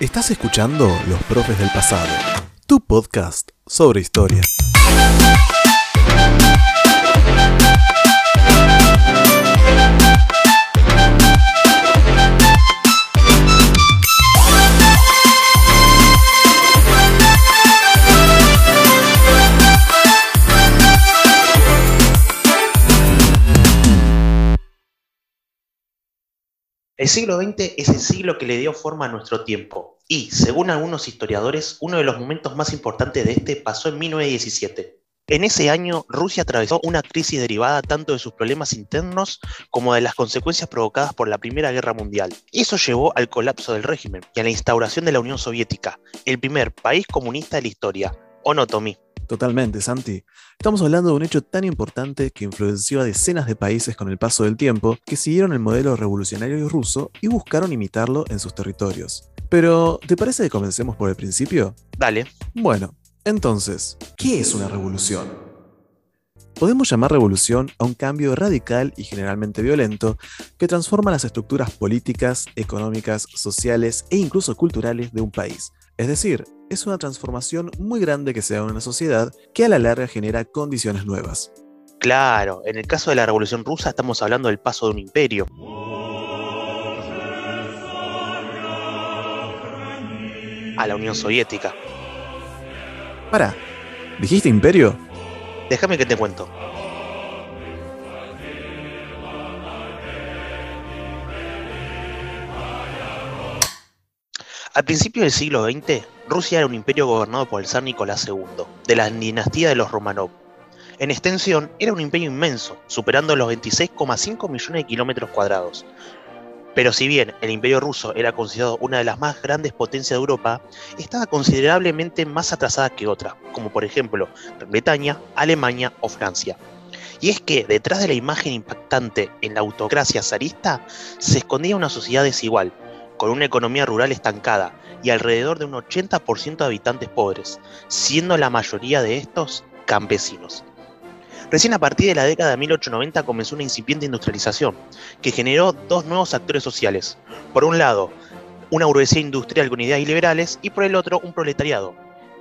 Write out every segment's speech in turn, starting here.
Estás escuchando Los Profes del Pasado, tu podcast sobre historia. El siglo XX es el siglo que le dio forma a nuestro tiempo y, según algunos historiadores, uno de los momentos más importantes de este pasó en 1917. En ese año, Rusia atravesó una crisis derivada tanto de sus problemas internos como de las consecuencias provocadas por la Primera Guerra Mundial. Eso llevó al colapso del régimen y a la instauración de la Unión Soviética, el primer país comunista de la historia. ¿O no, Tommy? Totalmente, Santi. Estamos hablando de un hecho tan importante que influenció a decenas de países con el paso del tiempo que siguieron el modelo revolucionario ruso y buscaron imitarlo en sus territorios. Pero, ¿te parece que comencemos por el principio? Dale. Bueno, entonces, ¿qué es una revolución? Podemos llamar revolución a un cambio radical y generalmente violento que transforma las estructuras políticas, económicas, sociales e incluso culturales de un país. Es decir, es una transformación muy grande que se da en una sociedad que a la larga genera condiciones nuevas. Claro, en el caso de la Revolución Rusa estamos hablando del paso de un imperio. A la Unión Soviética. Para, ¿dijiste imperio? Déjame que te cuento. Al principio del siglo XX, Rusia era un imperio gobernado por el zar Nicolás II, de la dinastía de los Romanov. En extensión, era un imperio inmenso, superando los 26,5 millones de kilómetros cuadrados. Pero si bien el imperio ruso era considerado una de las más grandes potencias de Europa, estaba considerablemente más atrasada que otras, como por ejemplo Bretaña, Alemania o Francia. Y es que detrás de la imagen impactante en la autocracia zarista se escondía una sociedad desigual, con una economía rural estancada y alrededor de un 80% de habitantes pobres, siendo la mayoría de estos campesinos. Recién a partir de la década de 1890 comenzó una incipiente industrialización, que generó dos nuevos actores sociales. Por un lado, una burguesía industrial con ideas liberales y por el otro, un proletariado,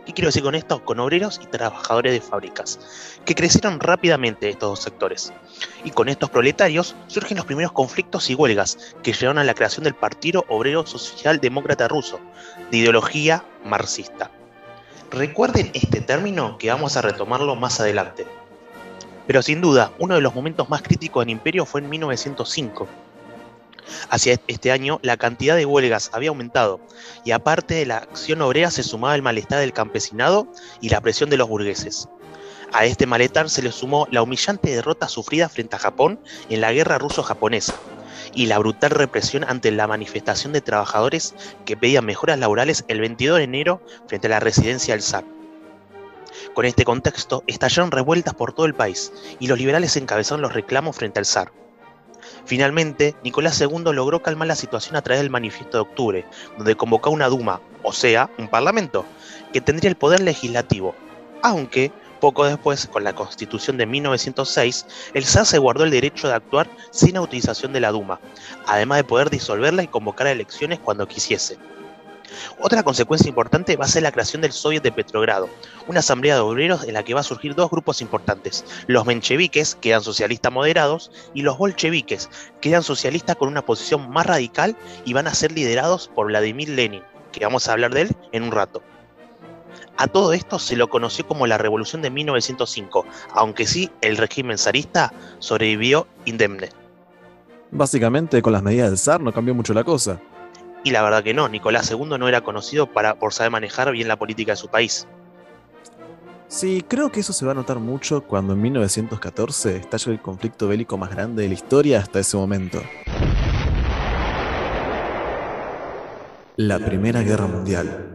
¿Qué quiero decir con esto? Con obreros y trabajadores de fábricas, que crecieron rápidamente estos dos sectores. Y con estos proletarios surgen los primeros conflictos y huelgas que llevaron a la creación del Partido Obrero Social Demócrata Ruso, de ideología marxista. Recuerden este término que vamos a retomarlo más adelante. Pero sin duda, uno de los momentos más críticos del imperio fue en 1905, Hacia este año la cantidad de huelgas había aumentado y aparte de la acción obrera se sumaba el malestar del campesinado y la presión de los burgueses. A este malestar se le sumó la humillante derrota sufrida frente a Japón en la guerra ruso-japonesa y la brutal represión ante la manifestación de trabajadores que pedían mejoras laborales el 22 de enero frente a la residencia del zar. Con este contexto, estallaron revueltas por todo el país y los liberales encabezaron los reclamos frente al zar. Finalmente, Nicolás II logró calmar la situación a través del Manifiesto de Octubre, donde convocó una Duma, o sea, un parlamento, que tendría el poder legislativo, aunque poco después, con la Constitución de 1906, el zar se guardó el derecho de actuar sin autorización de la Duma, además de poder disolverla y convocar elecciones cuando quisiese. Otra consecuencia importante va a ser la creación del Soviet de Petrogrado, una asamblea de obreros en la que va a surgir dos grupos importantes, los mencheviques, que eran socialistas moderados, y los bolcheviques, que eran socialistas con una posición más radical y van a ser liderados por Vladimir Lenin, que vamos a hablar de él en un rato. A todo esto se lo conoció como la Revolución de 1905, aunque sí el régimen zarista sobrevivió indemne. Básicamente, con las medidas del zar no cambió mucho la cosa. Y la verdad que no, Nicolás II no era conocido para, por saber manejar bien la política de su país. Sí, creo que eso se va a notar mucho cuando en 1914 estalla el conflicto bélico más grande de la historia hasta ese momento. La Primera Guerra Mundial.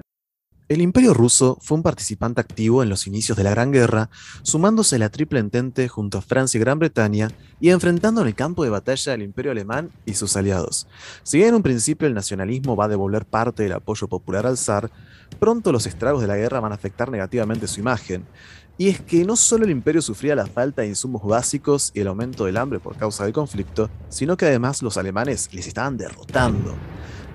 El Imperio ruso fue un participante activo en los inicios de la Gran Guerra, sumándose a la Triple Entente junto a Francia y Gran Bretaña y enfrentando en el campo de batalla al Imperio Alemán y sus aliados. Si bien en un principio el nacionalismo va a devolver parte del apoyo popular al zar, pronto los estragos de la guerra van a afectar negativamente su imagen. Y es que no solo el imperio sufría la falta de insumos básicos y el aumento del hambre por causa del conflicto, sino que además los alemanes les estaban derrotando.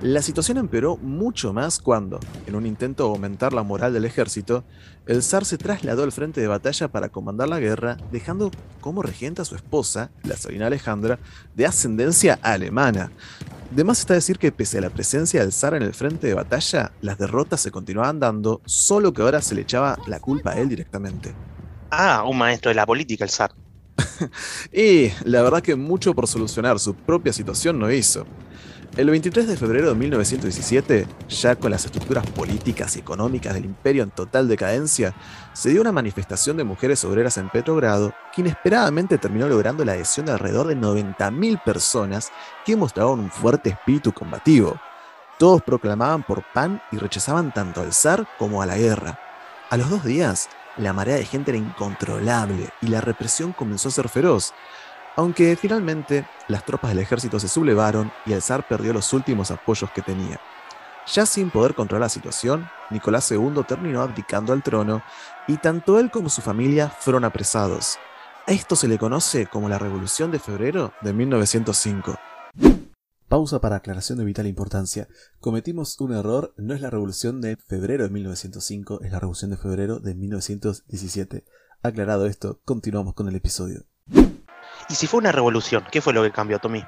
La situación empeoró mucho más cuando, en un intento de aumentar la moral del ejército, el zar se trasladó al frente de batalla para comandar la guerra, dejando como regente a su esposa, la Sabina Alejandra, de ascendencia alemana. De más está decir que pese a la presencia del zar en el frente de batalla, las derrotas se continuaban dando, solo que ahora se le echaba la culpa a él directamente. Ah, un maestro de la política, el zar. y la verdad que mucho por solucionar su propia situación no hizo. El 23 de febrero de 1917, ya con las estructuras políticas y económicas del imperio en total decadencia, se dio una manifestación de mujeres obreras en Petrogrado que inesperadamente terminó logrando la adhesión de alrededor de 90.000 personas que mostraban un fuerte espíritu combativo. Todos proclamaban por pan y rechazaban tanto al zar como a la guerra. A los dos días, la marea de gente era incontrolable y la represión comenzó a ser feroz, aunque finalmente las tropas del ejército se sublevaron y el zar perdió los últimos apoyos que tenía. Ya sin poder controlar la situación, Nicolás II terminó abdicando al trono y tanto él como su familia fueron apresados. A esto se le conoce como la Revolución de Febrero de 1905. Pausa para aclaración de vital importancia. Cometimos un error, no es la Revolución de Febrero de 1905, es la Revolución de Febrero de 1917. Aclarado esto, continuamos con el episodio. Y si fue una revolución, ¿qué fue lo que cambió, Tommy?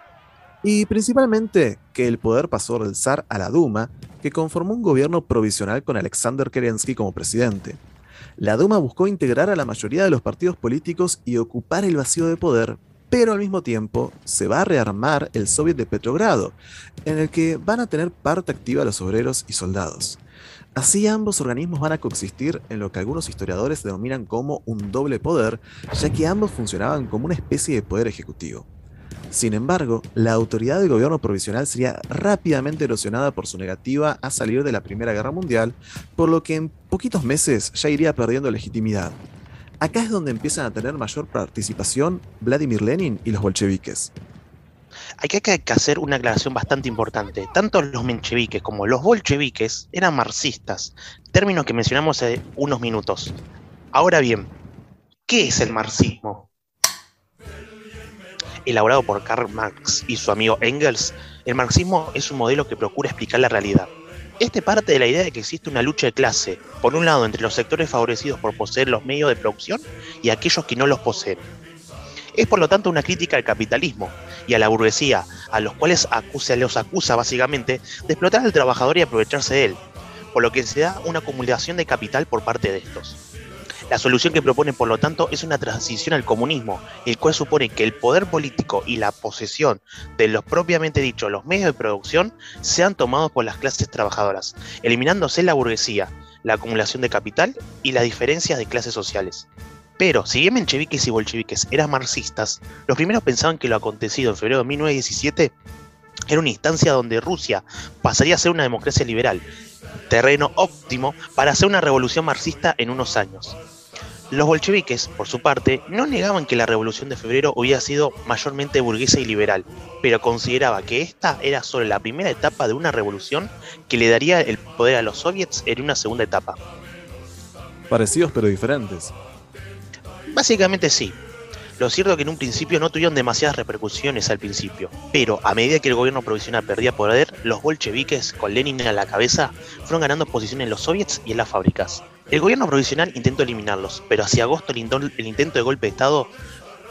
Y principalmente que el poder pasó del zar a la Duma, que conformó un gobierno provisional con Alexander Kerensky como presidente. La Duma buscó integrar a la mayoría de los partidos políticos y ocupar el vacío de poder, pero al mismo tiempo se va a rearmar el Soviet de Petrogrado, en el que van a tener parte activa los obreros y soldados. Así ambos organismos van a coexistir en lo que algunos historiadores denominan como un doble poder, ya que ambos funcionaban como una especie de poder ejecutivo. Sin embargo, la autoridad del gobierno provisional sería rápidamente erosionada por su negativa a salir de la Primera Guerra Mundial, por lo que en poquitos meses ya iría perdiendo legitimidad. Acá es donde empiezan a tener mayor participación Vladimir Lenin y los bolcheviques. Hay que hacer una aclaración bastante importante. Tanto los mencheviques como los bolcheviques eran marxistas, términos que mencionamos hace unos minutos. Ahora bien, ¿qué es el marxismo? Elaborado por Karl Marx y su amigo Engels, el marxismo es un modelo que procura explicar la realidad. Este parte de la idea de que existe una lucha de clase, por un lado entre los sectores favorecidos por poseer los medios de producción y aquellos que no los poseen. Es por lo tanto una crítica al capitalismo y a la burguesía, a los cuales acusa, los acusa básicamente de explotar al trabajador y aprovecharse de él, por lo que se da una acumulación de capital por parte de estos. La solución que propone, por lo tanto, es una transición al comunismo, el cual supone que el poder político y la posesión de los propiamente dicho los medios de producción sean tomados por las clases trabajadoras, eliminándose la burguesía, la acumulación de capital y las diferencias de clases sociales. Pero, si bien mencheviques y bolcheviques eran marxistas, los primeros pensaban que lo acontecido en febrero de 1917 era una instancia donde Rusia pasaría a ser una democracia liberal, terreno óptimo para hacer una revolución marxista en unos años. Los bolcheviques, por su parte, no negaban que la revolución de febrero hubiera sido mayormente burguesa y liberal, pero consideraba que esta era solo la primera etapa de una revolución que le daría el poder a los soviets en una segunda etapa. Parecidos pero diferentes. Básicamente sí. Lo cierto es que en un principio no tuvieron demasiadas repercusiones al principio, pero a medida que el gobierno provisional perdía poder, los bolcheviques, con Lenin a la cabeza, fueron ganando posiciones en los soviets y en las fábricas. El gobierno provisional intentó eliminarlos, pero hacia agosto el, intento de golpe de Estado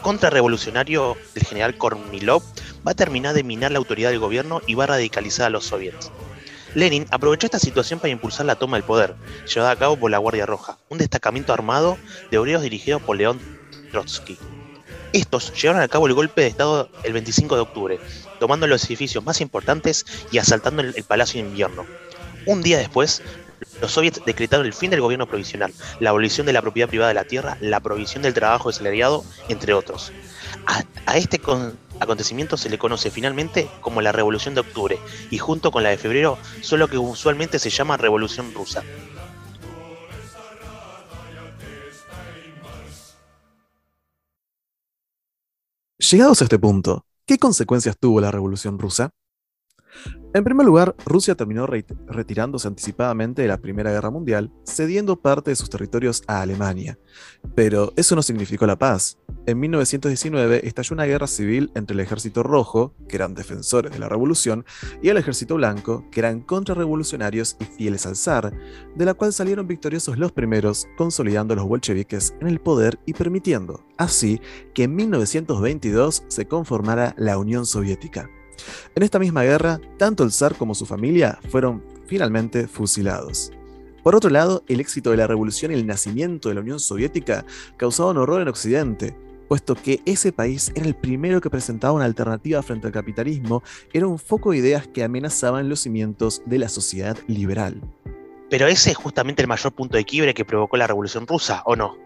contrarrevolucionario del general Kornilov va a terminar de minar la autoridad del gobierno y va a radicalizar a los soviets. Lenin aprovechó esta situación para impulsar la toma del poder, llevada a cabo por la Guardia Roja, un destacamento armado de obreros dirigido por León Trotsky. Estos llevaron a cabo el golpe de Estado el 25 de octubre, tomando los edificios más importantes y asaltando el, Palacio de Invierno. Un día después, los soviets decretaron el fin del gobierno provisional, la abolición de la propiedad privada de la tierra, la provisión del trabajo desalariado, entre otros. A, este acontecimiento se le conoce finalmente como la Revolución de Octubre y junto con la de febrero, solo que usualmente se llama Revolución Rusa. Llegados a este punto, ¿qué consecuencias tuvo la Revolución Rusa? En primer lugar, Rusia terminó retirándose anticipadamente de la Primera Guerra Mundial, cediendo parte de sus territorios a Alemania. Pero eso no significó la paz. En 1919 estalló una guerra civil entre el Ejército Rojo, que eran defensores de la revolución, y el Ejército Blanco, que eran contrarrevolucionarios y fieles al zar, de la cual salieron victoriosos los primeros, consolidando a los bolcheviques en el poder y permitiendo, así, que en 1922 se conformara la Unión Soviética. En esta misma guerra, tanto el zar como su familia fueron finalmente fusilados. Por otro lado, el éxito de la revolución y el nacimiento de la Unión Soviética causaban horror en Occidente, puesto que ese país era el primero que presentaba una alternativa frente al capitalismo, era un foco de ideas que amenazaban los cimientos de la sociedad liberal. Pero ese es justamente el mayor punto de quiebre que provocó la Revolución Rusa, ¿o no?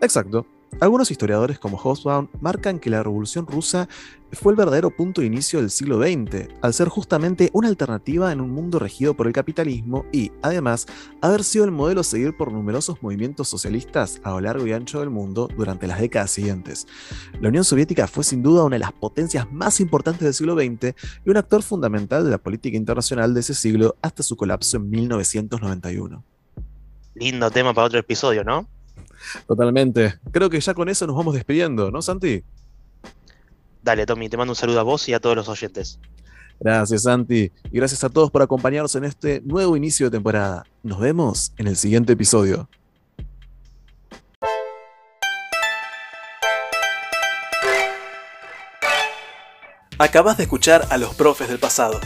Exacto. Algunos historiadores como Hobsbawm marcan que la Revolución Rusa fue el verdadero punto de inicio del siglo XX, al ser justamente una alternativa en un mundo regido por el capitalismo y, además, haber sido el modelo a seguir por numerosos movimientos socialistas a lo largo y ancho del mundo durante las décadas siguientes. La Unión Soviética fue sin duda una de las potencias más importantes del siglo XX y un actor fundamental de la política internacional de ese siglo hasta su colapso en 1991. Lindo tema para otro episodio, ¿no? Totalmente. Creo que ya con eso nos vamos despidiendo, ¿no, Santi? Dale, Tommy, te mando un saludo a vos y a todos los oyentes. Gracias, Santi. Y gracias a todos por acompañarnos en este nuevo inicio de temporada. Nos vemos en el siguiente episodio. Acabas de escuchar a los profes del pasado.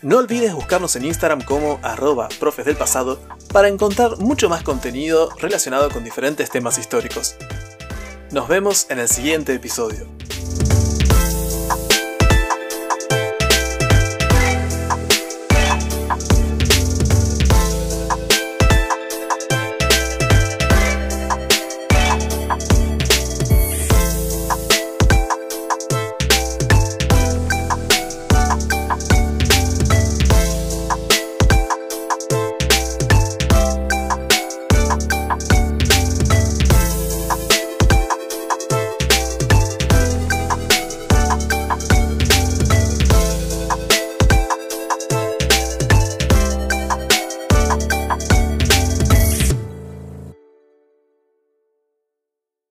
No olvides buscarnos en Instagram como arroba profes del pasado para encontrar mucho más contenido relacionado con diferentes temas históricos. Nos vemos en el siguiente episodio.